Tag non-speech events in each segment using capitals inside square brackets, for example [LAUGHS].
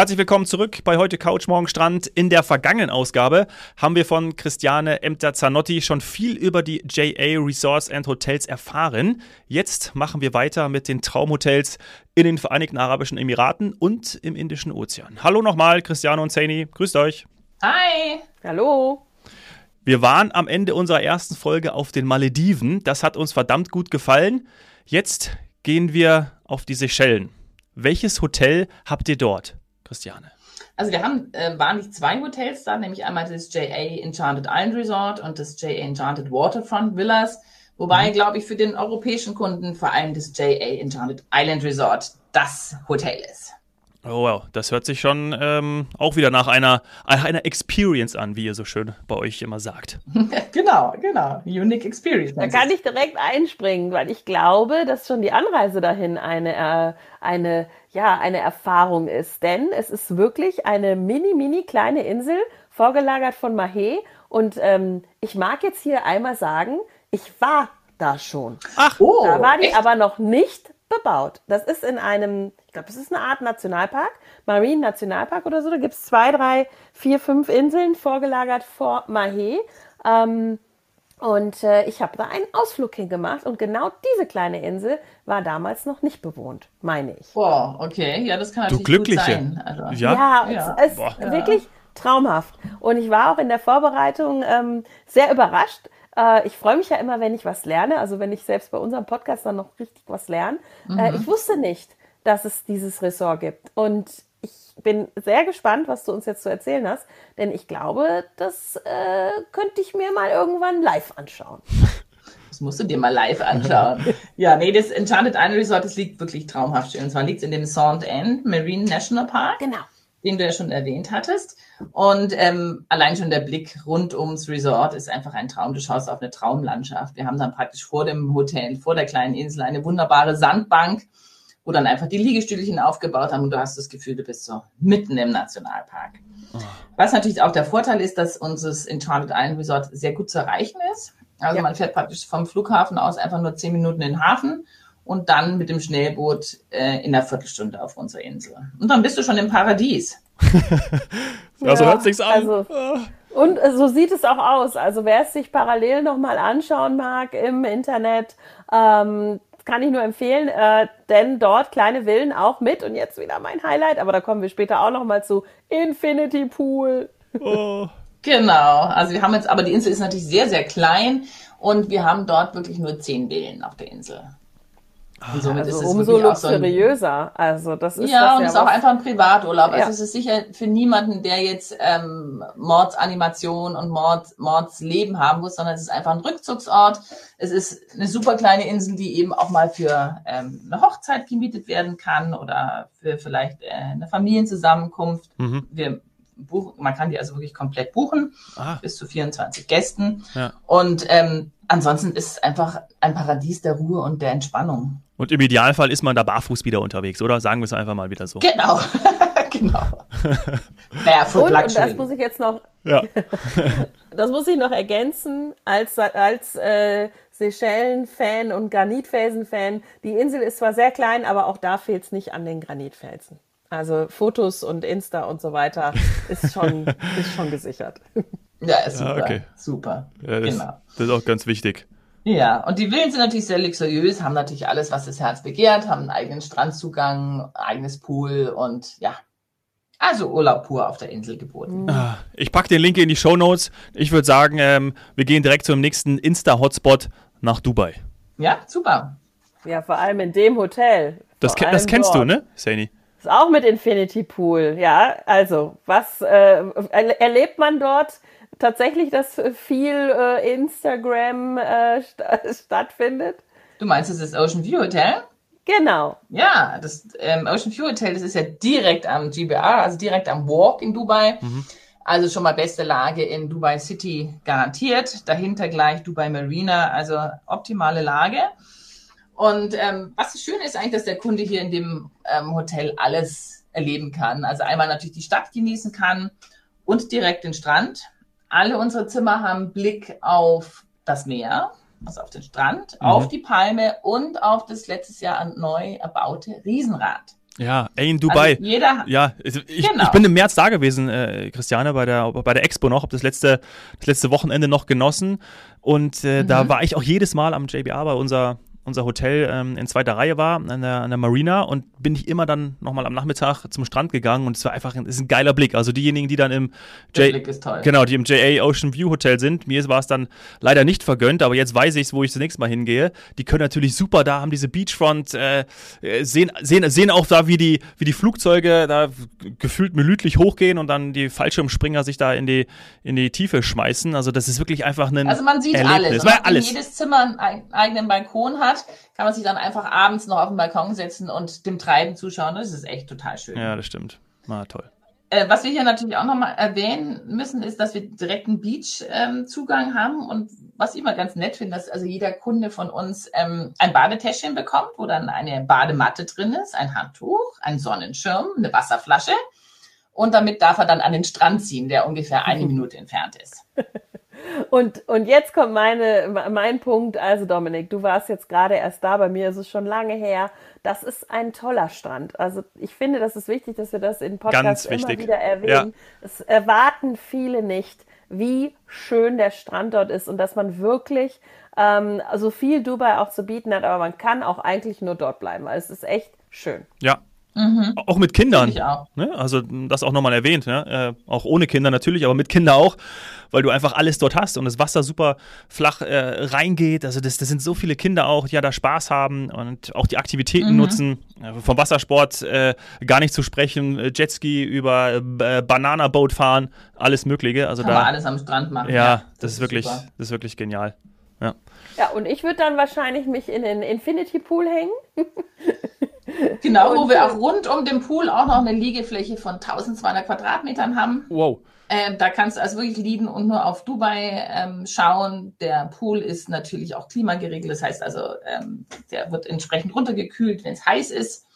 Herzlich willkommen zurück bei heute Couch Morgen Strand. In der vergangenen Ausgabe haben wir von Christiane Emter-Zanotti schon viel über die JA Resorts and Hotels erfahren. Jetzt machen wir weiter mit den Traumhotels in den Vereinigten Arabischen Emiraten und im Indischen Ozean. Hallo nochmal, Christiane und Saini. Grüßt euch. Hi. Hallo. Wir waren am Ende unserer ersten Folge auf den Malediven. Das hat uns verdammt gut gefallen. Jetzt gehen wir auf die Seychellen. Welches Hotel habt ihr dort? Christiane? Also wir haben äh, wahrlich zwei Hotels da, nämlich einmal das JA Enchanted Island Resort und das JA Enchanted Waterfront Villas. Wobei, mhm. glaube ich, für den europäischen Kunden vor allem das JA Enchanted Island Resort das Hotel ist. Oh wow, das hört sich schon ähm, auch wieder nach einer, einer Experience an, wie ihr so schön bei euch immer sagt. [LAUGHS] genau, genau. Unique Experience. Da kann ich direkt einspringen, weil ich glaube, dass schon die Anreise dahin eine, äh, eine, ja, eine Erfahrung ist. Denn es ist wirklich eine mini, mini kleine Insel, vorgelagert von Mahé. Und ähm, ich mag jetzt hier einmal sagen, ich war da schon. Ach, oh, da war die echt? aber noch nicht bebaut. Das ist in einem, ich glaube, das ist eine Art Nationalpark, Marine Nationalpark oder so. Da gibt es zwei, drei, vier, fünf Inseln vorgelagert vor Mahé. Ähm, und äh, ich habe da einen Ausflug hingemacht und genau diese kleine Insel war damals noch nicht bewohnt, meine ich. Boah, okay, ja, das kann natürlich du Glückliche. gut sein. Also, ja, ja, es ist Boah. wirklich traumhaft. Und ich war auch in der Vorbereitung ähm, sehr überrascht, äh, ich freue mich ja immer, wenn ich was lerne, also wenn ich selbst bei unserem Podcast dann noch richtig was lerne. Äh, mhm. Äh, ich wusste nicht, dass es dieses Ressort gibt. Und ich bin sehr gespannt, was du uns jetzt zu erzählen hast, denn ich glaube, das äh, könnte ich mir mal irgendwann live anschauen. Das musst du dir mal live anschauen. [LAUGHS] ja, nee, das Enchanted Island Resort, das liegt wirklich traumhaft schön. Und zwar liegt es in dem Sand End Marine National Park. Genau den du ja schon erwähnt hattest. Und ähm, allein schon der Blick rund ums Resort ist einfach ein Traum. Du schaust auf eine Traumlandschaft. Wir haben dann praktisch vor dem Hotel, vor der kleinen Insel eine wunderbare Sandbank, wo dann einfach die Liegestühlchen aufgebaut haben und du hast das Gefühl, du bist so mitten im Nationalpark. Oh. Was natürlich auch der Vorteil ist, dass unser Enchanted Island Resort sehr gut zu erreichen ist. Also ja. man fährt praktisch vom Flughafen aus einfach nur zehn Minuten in den Hafen und dann mit dem Schnellboot äh, in einer Viertelstunde auf unserer Insel. Und dann bist du schon im Paradies. [LAUGHS] ja, so hört sich's an. Also, und so sieht es auch aus. Also wer es sich parallel nochmal anschauen mag im Internet, ähm, kann ich nur empfehlen, äh, denn dort kleine Villen auch mit und jetzt wieder mein Highlight, aber da kommen wir später auch nochmal zu Infinity Pool. Oh. [LAUGHS] Genau, also wir haben jetzt, aber die Insel ist natürlich sehr, sehr klein und wir haben dort wirklich nur zehn Villen auf der Insel. Und somit also ist es umso luxuriöser. So ein, also das ist ja, das und es ist auch einfach ein Privaturlaub. Also ja. Also es ist sicher für niemanden, der jetzt ähm, Mordsanimation und Mord, Mordsleben haben muss, sondern es ist einfach ein Rückzugsort. Es ist eine super kleine Insel, die eben auch mal für ähm, eine Hochzeit gemietet werden kann oder für vielleicht äh, eine Familienzusammenkunft. Mhm. Wir buchen, man kann die also wirklich komplett buchen, ah. bis zu 24 Gästen. Ja. Und ähm, ansonsten ist es einfach ein Paradies der Ruhe und der Entspannung. Und im Idealfall ist man da barfuß wieder unterwegs, oder? Sagen wir es einfach mal wieder so. Genau. [LAUGHS] genau. Barefoot und, und das muss ich jetzt noch, ja. [LAUGHS] das muss ich noch ergänzen, als, als äh, Seychellen-Fan und Granitfelsen-Fan. Die Insel ist zwar sehr klein, aber auch da fehlt es nicht an den Granitfelsen. Also Fotos und Insta und so weiter ist schon, [LAUGHS] ist schon gesichert. Ja, ist super. Ja, okay. Super. Ja, das, genau. das ist auch ganz wichtig. Ja, und die Villen sind natürlich sehr luxuriös, haben natürlich alles, was das Herz begehrt, haben einen eigenen Strandzugang, eigenes Pool und ja. Also Urlaub pur auf der Insel geboten. Ah, ich packe den Link in die Show Notes. Ich würde sagen, ähm, wir gehen direkt zum nächsten Insta-Hotspot nach Dubai. Ja, super. Ja, vor allem in dem Hotel. Das, ke das kennst dort. du, ne, Sani? Ist auch mit Infinity Pool, ja. Also, was äh, erlebt man dort tatsächlich, dass viel äh, Instagram äh, st [LAUGHS] stattfindet? Du meinst, das ist Ocean View Hotel? Genau. Ja, das ähm, Ocean View Hotel, das ist ja direkt am GBR, also direkt am Walk in Dubai. Mhm. Also schon mal beste Lage in Dubai City garantiert. Dahinter gleich Dubai Marina, also optimale Lage. Und ähm, was schön ist eigentlich, dass der Kunde hier in dem ähm, Hotel alles erleben kann. Also einmal natürlich die Stadt genießen kann und direkt den Strand. Alle unsere Zimmer haben Blick auf das Meer, also auf den Strand, mhm. auf die Palme und auf das letztes Jahr neu erbaute Riesenrad. Ja, ey, in Dubai. Also jeder, ja, ich, genau. ich, bin im März da gewesen, äh, Christiane, bei der, bei der Expo noch, habe das letzte, das letzte Wochenende noch genossen. Und äh, mhm. da war ich auch jedes Mal am JBA bei unser, unser Hotel ähm, in zweiter Reihe war, an der, an der Marina und bin ich immer dann nochmal am Nachmittag zum Strand gegangen und es war einfach ein, ist ein geiler Blick. Also diejenigen, die dann im J genau, die im JA Ocean View Hotel sind, mir war es dann leider nicht vergönnt, aber jetzt weiß ich es, wo ich das nächste Mal hingehe. Die können natürlich super da, haben diese Beachfront, äh, sehen, sehen, sehen auch da, wie die, wie die Flugzeuge da gefühlt minütlich hochgehen und dann die Fallschirmspringer sich da in die, in die Tiefe schmeißen. Also das ist wirklich einfach ein Also man sieht Erlebnis. alles. Man alles. jedes Zimmer einen eigenen Balkon hat, kann man sich dann einfach abends noch auf den Balkon setzen und dem Treiben zuschauen. Das ist echt total schön. Ja, das stimmt. Na, toll. Äh, was wir hier natürlich auch nochmal erwähnen müssen, ist, dass wir direkt einen Beach-Zugang ähm, haben und was ich immer ganz nett finde, dass also jeder Kunde von uns ähm, ein Badetäschchen bekommt, wo dann eine Badematte drin ist, ein Handtuch, ein Sonnenschirm, eine Wasserflasche und damit darf er dann an den Strand ziehen, der ungefähr eine [LAUGHS] Minute entfernt ist. Und, und jetzt kommt meine, mein Punkt. Also Dominik, du warst jetzt gerade erst da, bei mir ist es schon lange her. Das ist ein toller Strand. Also ich finde, das ist wichtig, dass wir das in Podcasts immer wieder erwähnen. Ja. Es erwarten viele nicht, wie schön der Strand dort ist und dass man wirklich ähm, so viel Dubai auch zu bieten hat, aber man kann auch eigentlich nur dort bleiben, weil es ist echt schön. Ja, Mhm. Auch mit Kindern. Auch. Ne? Also das auch nochmal erwähnt. Ne? Äh, auch ohne Kinder natürlich, aber mit Kindern auch, weil du einfach alles dort hast und das Wasser super flach äh, reingeht. Also das, das sind so viele Kinder auch, die ja da Spaß haben und auch die Aktivitäten mhm. nutzen. Äh, vom Wassersport äh, gar nicht zu sprechen, äh, Jetski über äh, Bananaboot fahren, alles Mögliche. Also Kann da alles am Strand machen. Ja, ja das, das, ist wirklich, das ist wirklich genial. Ja. Ja, und ich würde dann wahrscheinlich mich in den Infinity Pool hängen. [LAUGHS] Genau, wo wir auch rund um den Pool auch noch eine Liegefläche von 1200 Quadratmetern haben. Wow. Ähm, da kannst du also wirklich liegen und nur auf Dubai ähm, schauen. Der Pool ist natürlich auch klimageregelt. Das heißt also, ähm, der wird entsprechend runtergekühlt, wenn es heiß ist.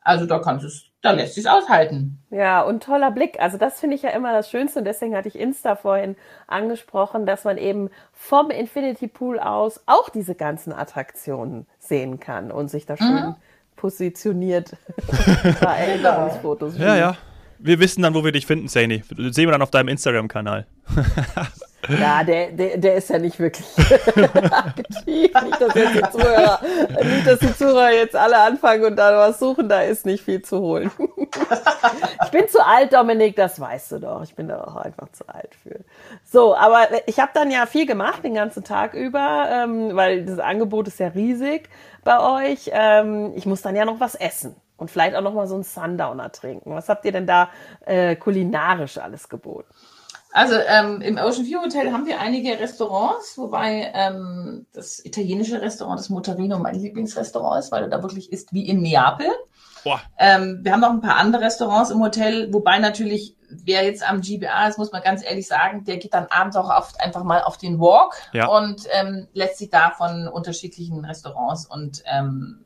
Also da kannst du es, da lässt sich aushalten. Ja, und toller Blick. Also das finde ich ja immer das Schönste und deswegen hatte ich Insta vorhin angesprochen, dass man eben vom Infinity Pool aus auch diese ganzen Attraktionen sehen kann und sich da schön mhm positioniert [LAUGHS] Erinnerungsfotos. ja, ja. Wir wissen dann, wo wir dich finden, Saini. Das sehen wir dann auf deinem Instagram-Kanal. [LAUGHS] Ja, der, der, der ist ja nicht wirklich [LAUGHS] aktiv. Nicht dass, jetzt die Zuhörer, nicht, dass die Zuhörer jetzt alle anfangen und da was suchen, da ist nicht viel zu holen. [LAUGHS] ich bin zu alt, Dominik, das weißt du doch. Ich bin da auch einfach zu alt für. So, aber ich habe dann ja viel gemacht den ganzen Tag über, ähm, weil das Angebot ist ja riesig bei euch. Ähm, ich muss dann ja noch was essen und vielleicht auch noch mal so einen Sundowner trinken. Was habt ihr denn da äh, kulinarisch alles geboten? Also ähm, im Ocean View Hotel haben wir einige Restaurants, wobei ähm, das italienische Restaurant, das Motorino, mein Lieblingsrestaurant ist, weil du da wirklich isst wie in Neapel. Ähm, wir haben noch ein paar andere Restaurants im Hotel, wobei natürlich, wer jetzt am GBA ist, muss man ganz ehrlich sagen, der geht dann abends auch oft einfach mal auf den Walk ja. und ähm, lässt sich da von unterschiedlichen Restaurants und ähm,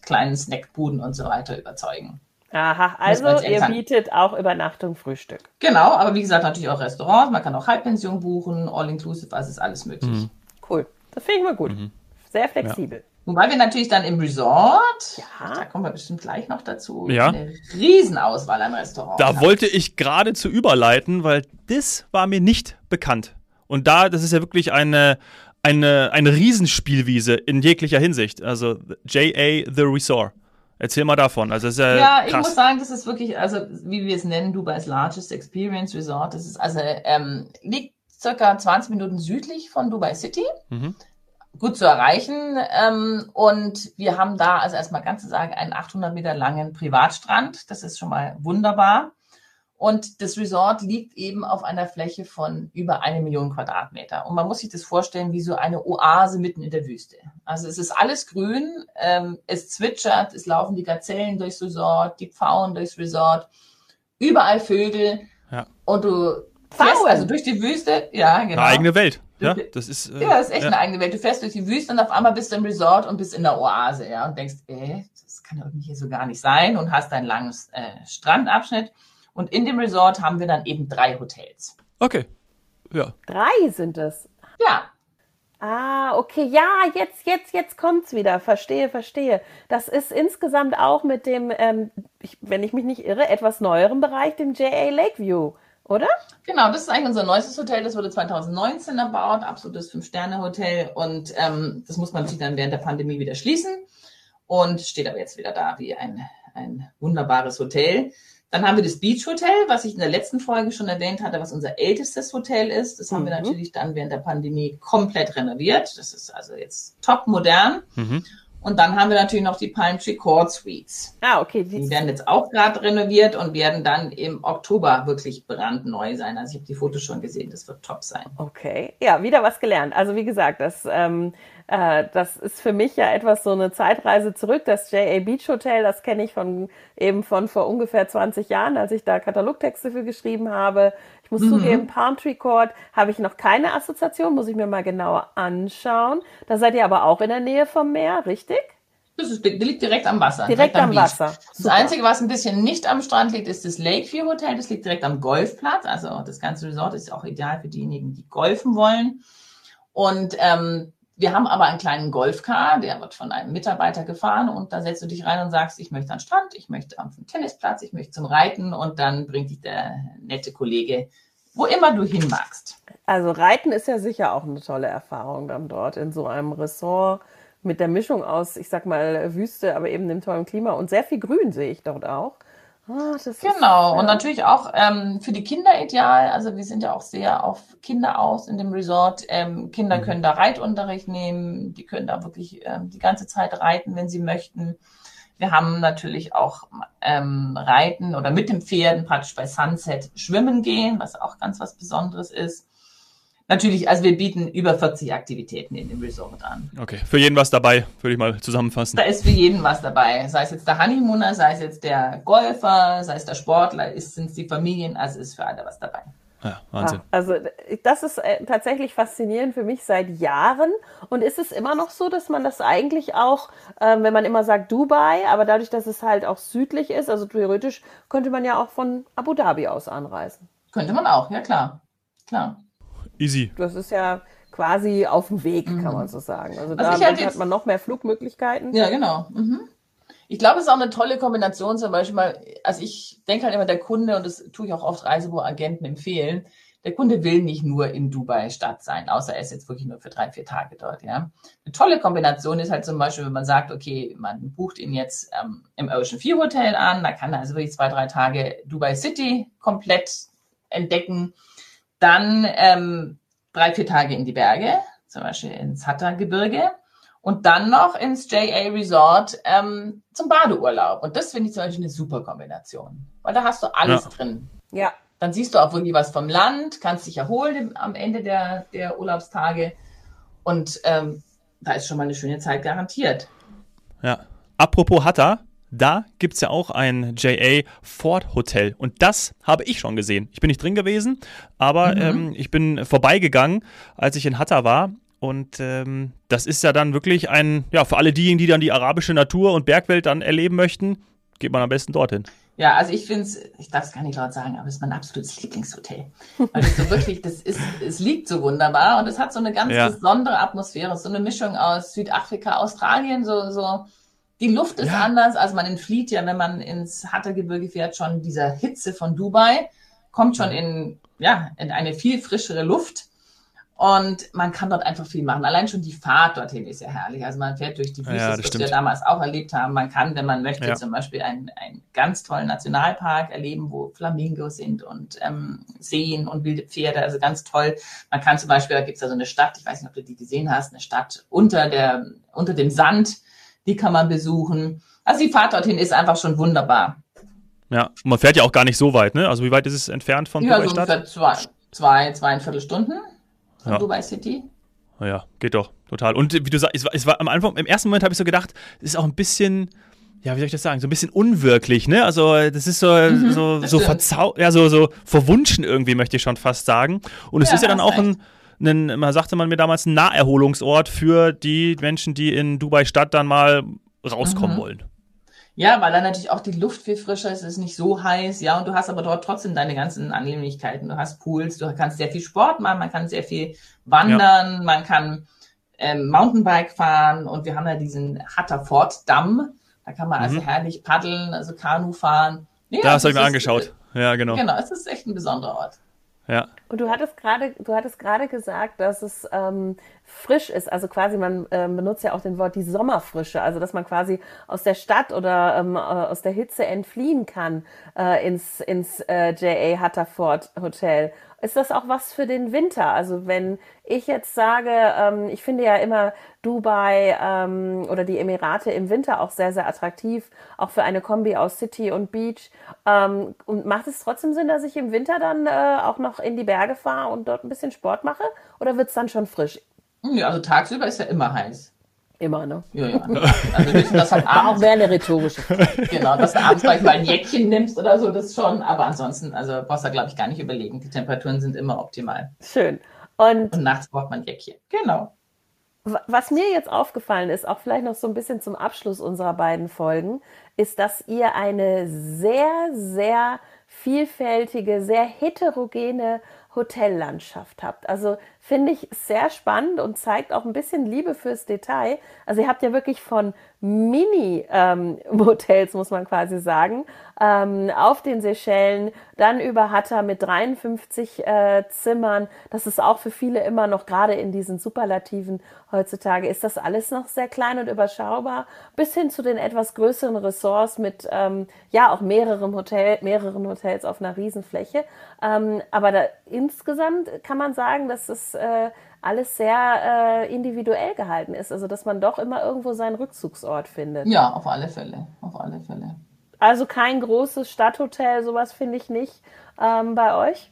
kleinen Snackbuden und so weiter überzeugen. Aha, also ihr bietet auch Übernachtung, Frühstück. Genau, aber wie gesagt, natürlich auch Restaurants, man kann auch Halbpension buchen, All-Inclusive, also ist alles möglich. Mhm. Cool, das finde ich mal gut. Mhm. Sehr flexibel. Ja. Wobei wir natürlich dann im Resort, ja. da kommen wir bestimmt gleich noch dazu, ja. eine Riesenauswahl an Restaurants. Da haben. wollte ich gerade zu überleiten, weil das war mir nicht bekannt. Und da, das ist ja wirklich eine, eine, eine Riesenspielwiese in jeglicher Hinsicht. Also JA The Resort. Erzähl mal davon. Also ist ja, ja ich muss sagen, das ist wirklich, also wie wir es nennen, Dubai's Largest Experience Resort. Das ist also ähm, liegt circa 20 Minuten südlich von Dubai City. Mhm. Gut zu erreichen. Ähm, und wir haben da, also erstmal ganz zu sagen, einen 800 Meter langen Privatstrand. Das ist schon mal wunderbar. Und das Resort liegt eben auf einer Fläche von über eine Million Quadratmeter. Und man muss sich das vorstellen wie so eine Oase mitten in der Wüste. Also es ist alles grün, ähm, es zwitschert, es laufen die Gazellen durchs Resort, die Pfauen durchs Resort, überall Vögel. Ja. Und du fährst also durch die Wüste, ja, genau. Eine eigene Welt. Ja, das ist, äh, ja, das ist echt ja. eine eigene Welt. Du fährst durch die Wüste und auf einmal bist du im Resort und bist in der Oase, ja, und denkst, ey, das kann doch hier so gar nicht sein und hast einen langen äh, Strandabschnitt. Und in dem Resort haben wir dann eben drei Hotels. Okay. Ja. Drei sind es. Ja. Ah, okay, ja, jetzt, jetzt, jetzt kommt's wieder. Verstehe, verstehe. Das ist insgesamt auch mit dem, ähm, ich, wenn ich mich nicht irre, etwas neueren Bereich, dem JA Lakeview, oder? Genau, das ist eigentlich unser neuestes Hotel. Das wurde 2019 erbaut, absolutes Fünf-Sterne-Hotel. Und ähm, das muss man natürlich dann während der Pandemie wieder schließen und steht aber jetzt wieder da wie ein, ein wunderbares Hotel. Dann haben wir das Beach Hotel, was ich in der letzten Folge schon erwähnt hatte, was unser ältestes Hotel ist. Das haben mhm. wir natürlich dann während der Pandemie komplett renoviert. Das ist also jetzt top modern. Mhm. Und dann haben wir natürlich noch die Palm Tree Court Suites. Ah, okay. Die werden jetzt auch gerade renoviert und werden dann im Oktober wirklich brandneu sein. Also ich habe die Fotos schon gesehen, das wird top sein. Okay, ja, wieder was gelernt. Also wie gesagt, das ähm, äh, das ist für mich ja etwas so eine Zeitreise zurück. Das JA Beach Hotel, das kenne ich von eben von vor ungefähr 20 Jahren, als ich da Katalogtexte für geschrieben habe. Ich muss mhm. zugeben, Palm Tree Court habe ich noch keine Assoziation, muss ich mir mal genauer anschauen. Da seid ihr aber auch in der Nähe vom Meer, richtig? Das ist, liegt direkt am Wasser. Direkt, direkt am, am Wasser. Das Einzige, was ein bisschen nicht am Strand liegt, ist das Lakeview Hotel. Das liegt direkt am Golfplatz. Also das ganze Resort ist auch ideal für diejenigen, die golfen wollen. Und ähm, wir haben aber einen kleinen Golfcar, der wird von einem Mitarbeiter gefahren und da setzt du dich rein und sagst, ich möchte an den Strand, ich möchte auf den Tennisplatz, ich möchte zum Reiten und dann bringt dich der nette Kollege, wo immer du hin magst. Also Reiten ist ja sicher auch eine tolle Erfahrung dann dort in so einem Ressort mit der Mischung aus, ich sag mal, Wüste, aber eben dem tollen Klima und sehr viel Grün sehe ich dort auch. Ah, genau, ist, und natürlich auch ähm, für die Kinder ideal. Also wir sind ja auch sehr auf Kinder aus in dem Resort. Ähm, Kinder mhm. können da Reitunterricht nehmen, die können da wirklich ähm, die ganze Zeit reiten, wenn sie möchten. Wir haben natürlich auch ähm, Reiten oder mit den Pferden praktisch bei Sunset schwimmen gehen, was auch ganz was Besonderes ist. Natürlich, also wir bieten über 40 Aktivitäten in dem Resort an. Okay, für jeden was dabei, würde ich mal zusammenfassen. Da ist für jeden was dabei. Sei es jetzt der Honeymooner, sei es jetzt der Golfer, sei es der Sportler, sind es die Familien, also ist für alle was dabei. Ja, Wahnsinn. Ja, also das ist äh, tatsächlich faszinierend für mich seit Jahren. Und ist es immer noch so, dass man das eigentlich auch, ähm, wenn man immer sagt Dubai, aber dadurch, dass es halt auch südlich ist, also theoretisch könnte man ja auch von Abu Dhabi aus anreisen. Könnte man auch, ja klar. Klar. Easy. Das ist ja quasi auf dem Weg, kann mhm. man so sagen. Also, also da hat man noch mehr Flugmöglichkeiten. Ja, genau. Mhm. Ich glaube, es ist auch eine tolle Kombination, zum Beispiel mal, also ich denke halt immer, der Kunde, und das tue ich auch oft Reisebuchagenten empfehlen, der Kunde will nicht nur in Dubai Stadt sein, außer er ist jetzt wirklich nur für drei, vier Tage dort, ja. Eine tolle Kombination ist halt zum Beispiel, wenn man sagt, okay, man bucht ihn jetzt ähm, im Ocean View Hotel an, da kann er also wirklich zwei, drei Tage Dubai City komplett entdecken dann ähm, drei, vier Tage in die Berge, zum Beispiel ins Hatta-Gebirge. Und dann noch ins JA Resort ähm, zum Badeurlaub. Und das finde ich zum Beispiel eine super Kombination. Weil da hast du alles ja. drin. Ja. Dann siehst du auch wirklich was vom Land, kannst dich erholen am Ende der, der Urlaubstage. Und ähm, da ist schon mal eine schöne Zeit garantiert. Ja. Apropos Hatta, da gibt es ja auch ein JA Ford Hotel. Und das habe ich schon gesehen. Ich bin nicht drin gewesen, aber mhm. ähm, ich bin vorbeigegangen, als ich in Hatta war. Und ähm, das ist ja dann wirklich ein, ja, für alle diejenigen, die dann die arabische Natur und Bergwelt dann erleben möchten, geht man am besten dorthin. Ja, also ich finde es, ich darf es gar nicht laut sagen, aber es ist mein absolutes Lieblingshotel. Weil es so [LAUGHS] wirklich, das ist, es liegt so wunderbar und es hat so eine ganz ja. besondere Atmosphäre, so eine Mischung aus Südafrika, Australien, so, so die Luft ist ja. anders, als man entflieht ja, wenn man ins Hattergebirge fährt, schon dieser Hitze von Dubai, kommt schon in, ja, in eine viel frischere Luft. Und man kann dort einfach viel machen. Allein schon die Fahrt dorthin ist ja herrlich. Also man fährt durch die Wüste, ja, das, das wir damals auch erlebt haben. Man kann, wenn man möchte, ja. zum Beispiel einen, einen ganz tollen Nationalpark erleben, wo Flamingos sind und ähm, Seen und wilde Pferde. Also ganz toll. Man kann zum Beispiel, da gibt es da so eine Stadt, ich weiß nicht, ob du die gesehen hast, eine Stadt unter der, unter dem Sand die kann man besuchen. Also die Fahrt dorthin ist einfach schon wunderbar. Ja, und man fährt ja auch gar nicht so weit, ne? Also wie weit ist es entfernt von ja, Dubai so Stadt? Zwei, zwei, zweieinviertel Stunden von ja. Dubai City. Ja, geht doch, total. Und wie du sagst, es war, es war am Anfang, im ersten Moment habe ich so gedacht, es ist auch ein bisschen, ja, wie soll ich das sagen, so ein bisschen unwirklich, ne? Also das ist so, mhm, so, so verzau ja, so, so verwunschen irgendwie, möchte ich schon fast sagen. Und es ja, ist ja dann auch ein, einen, man sagte man mir damals, ein Naherholungsort für die Menschen, die in Dubai Stadt dann mal rauskommen mhm. wollen. Ja, weil dann natürlich auch die Luft viel frischer ist, es ist nicht so heiß, ja, und du hast aber dort trotzdem deine ganzen Annehmlichkeiten. Du hast Pools, du kannst sehr viel Sport machen, man kann sehr viel wandern, ja. man kann ähm, Mountainbike fahren und wir haben ja diesen Hatterford Damm. Da kann man also mhm. also herrlich paddeln, also Kanu fahren. Ja, das habe ich mir angeschaut. Ja, genau. Genau, es ist echt ein besonderer Ort. Ja. Und du hattest gerade, du hattest gerade gesagt, dass es ähm, frisch ist. Also quasi, man ähm, benutzt ja auch den Wort die Sommerfrische. Also dass man quasi aus der Stadt oder ähm, äh, aus der Hitze entfliehen kann äh, ins ins äh, J.A. Hatterford Hotel ist das auch was für den Winter? Also wenn ich jetzt sage, ähm, ich finde ja immer Dubai ähm, oder die Emirate im Winter auch sehr, sehr attraktiv, auch für eine Kombi aus City und Beach. Ähm, und macht es trotzdem Sinn, dass ich im Winter dann äh, auch noch in die Berge fahre und dort ein bisschen Sport mache? Oder wird es dann schon frisch? Ja, also tagsüber ist ja immer heiß. Immer, ne? Ja, ja. Also wissen, dass halt [LAUGHS] abends wäre eine rhetorische Frage. Genau, dass du abends vielleicht mal ein Jäckchen nimmst oder so, das schon. Aber ansonsten, also brauchst du, glaube ich, gar nicht überlegen. Die Temperaturen sind immer optimal. Schön. Und, Und nachts braucht man ein Jäckchen. Genau. Was mir jetzt aufgefallen ist, auch vielleicht noch so ein bisschen zum Abschluss unserer beiden Folgen, ist, dass ihr eine sehr, sehr vielfältige, sehr heterogene Hotellandschaft habt. Also finde ich sehr spannend und zeigt auch ein bisschen Liebe fürs Detail. Also ihr habt ja wirklich von Mini-Hotels, ähm, [LAUGHS] muss man quasi sagen, ähm, auf den Seychellen, dann über Hatta mit 53 äh, Zimmern. Das ist auch für viele immer noch, gerade in diesen Superlativen heutzutage, ist das alles noch sehr klein und überschaubar, bis hin zu den etwas größeren Ressorts mit, ähm, ja, auch mehreren, Hotel, mehreren Hotels auf einer Riesenfläche. Ähm, aber da, insgesamt kann man sagen, dass es äh, alles sehr äh, individuell gehalten ist. Also dass man doch immer irgendwo seinen Rückzugsort findet. Ja, auf alle Fälle. Auf alle Fälle. Also kein großes Stadthotel, sowas finde ich nicht ähm, bei euch.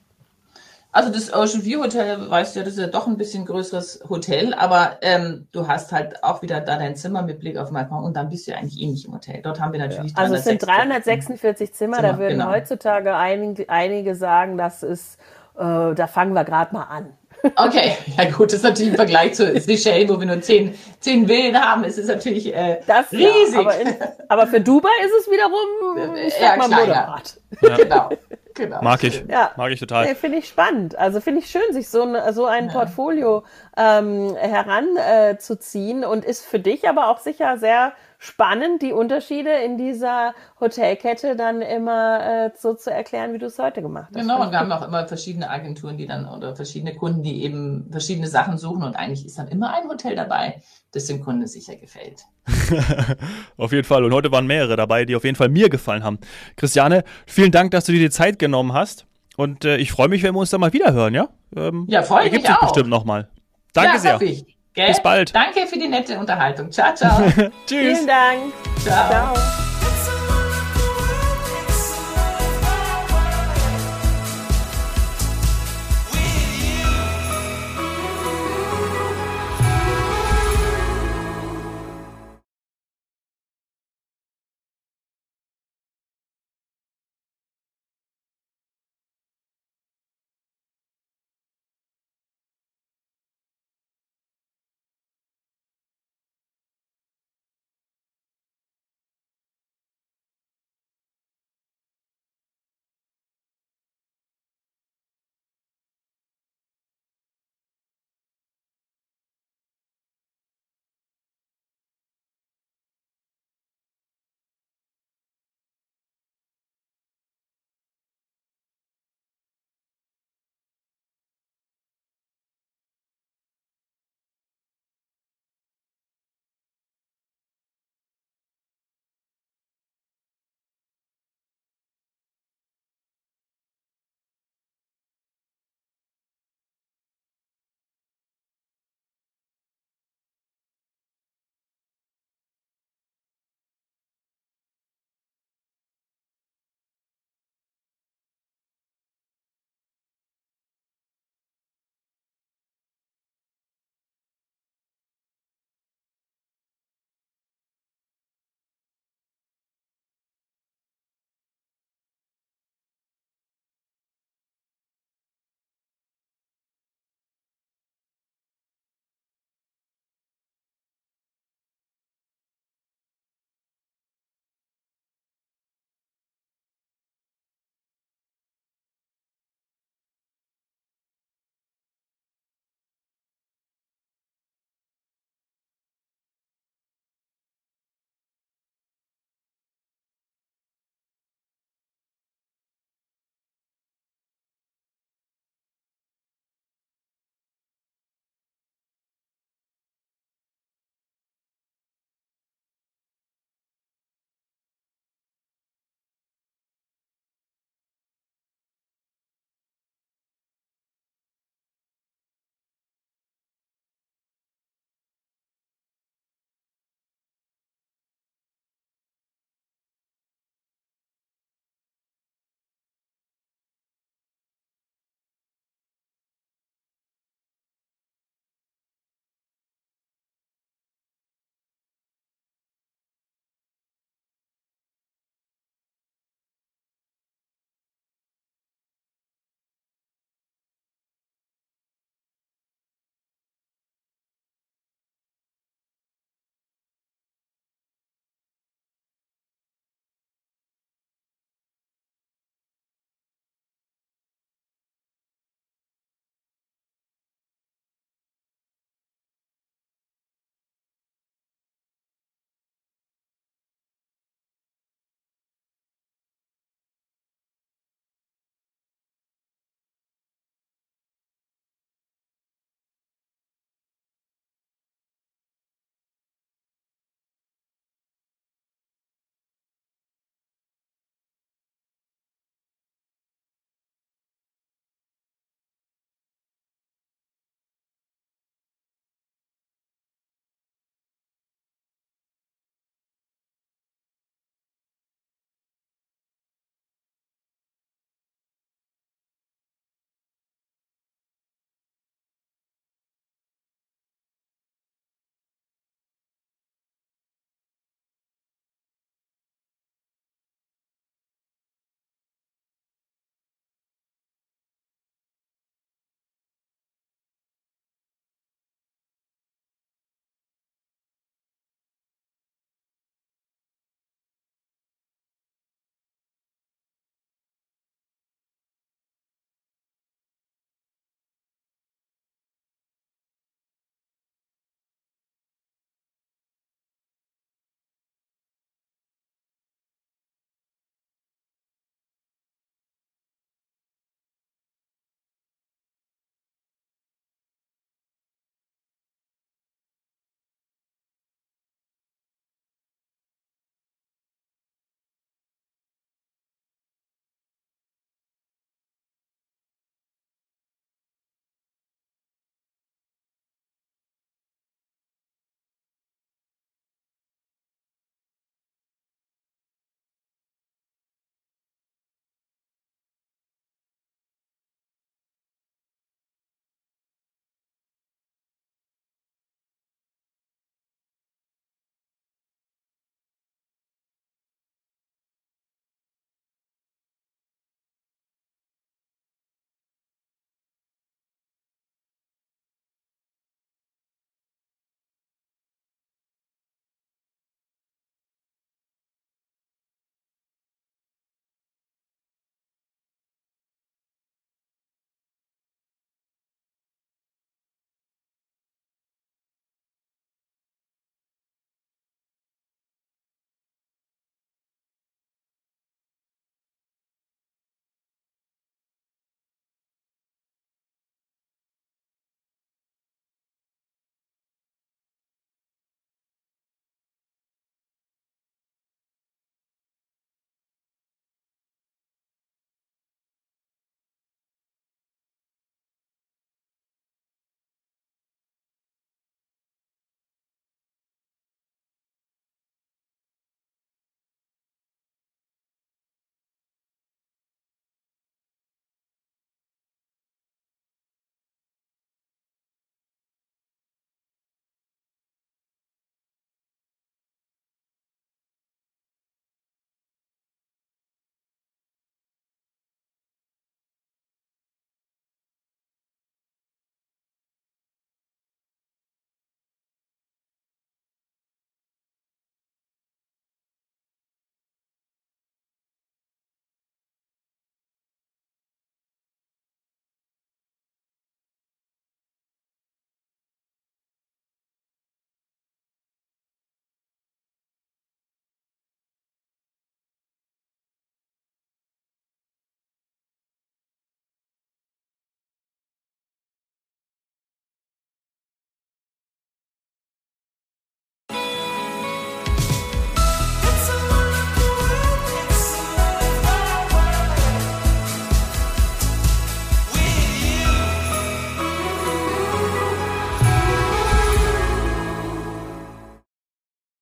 Also das Ocean View Hotel, weißt du ja, das ist ja doch ein bisschen größeres Hotel, aber ähm, du hast halt auch wieder da dein Zimmer mit Blick auf den Balkon und dann bist du ja eigentlich eh nicht im Hotel. Dort haben wir natürlich ja. Also es sind 346 Zimmer, Zimmer da würden genau. heutzutage einige, einige sagen, das ist, äh, da fangen wir gerade mal an. Okay, ja gut, das ist natürlich im Vergleich zu Seychellen, wo wir nur zehn, zehn Villen haben, ist es natürlich äh, das, riesig. Ja, aber, in, aber, für Dubai ist es wiederum, ich sag ja, mal, moderat. Ja. Genau. Genau. Mag ich. Ja. Mag ich total. Ja, finde ich spannend. Also finde ich schön, sich so, ein, so ein Portfolio ähm, heranzuziehen äh, und ist für dich aber auch sicher sehr spannend, die Unterschiede in dieser Hotelkette dann immer äh, so zu erklären, wie du es heute gemacht hast. Genau, und wir haben auch immer verschiedene Agenturen, die dann oder verschiedene Kunden, die eben verschiedene Sachen suchen und eigentlich ist dann immer ein Hotel dabei, das dem Kunden sicher gefällt. [LAUGHS] auf jeden Fall. Und heute waren mehrere dabei, die auf jeden Fall mir gefallen haben. Christiane, vielen Dank, dass du dir die Zeit genommen hast. Und äh, ich freue mich, wenn wir uns da mal wieder hören, ja? Ähm, ja, freue mich sich auch. bestimmt nochmal. Danke ja, sehr. Gell? Bis bald. Danke für die nette Unterhaltung. Ciao, ciao. [LAUGHS] Tschüss. Vielen Dank. Ciao. ciao.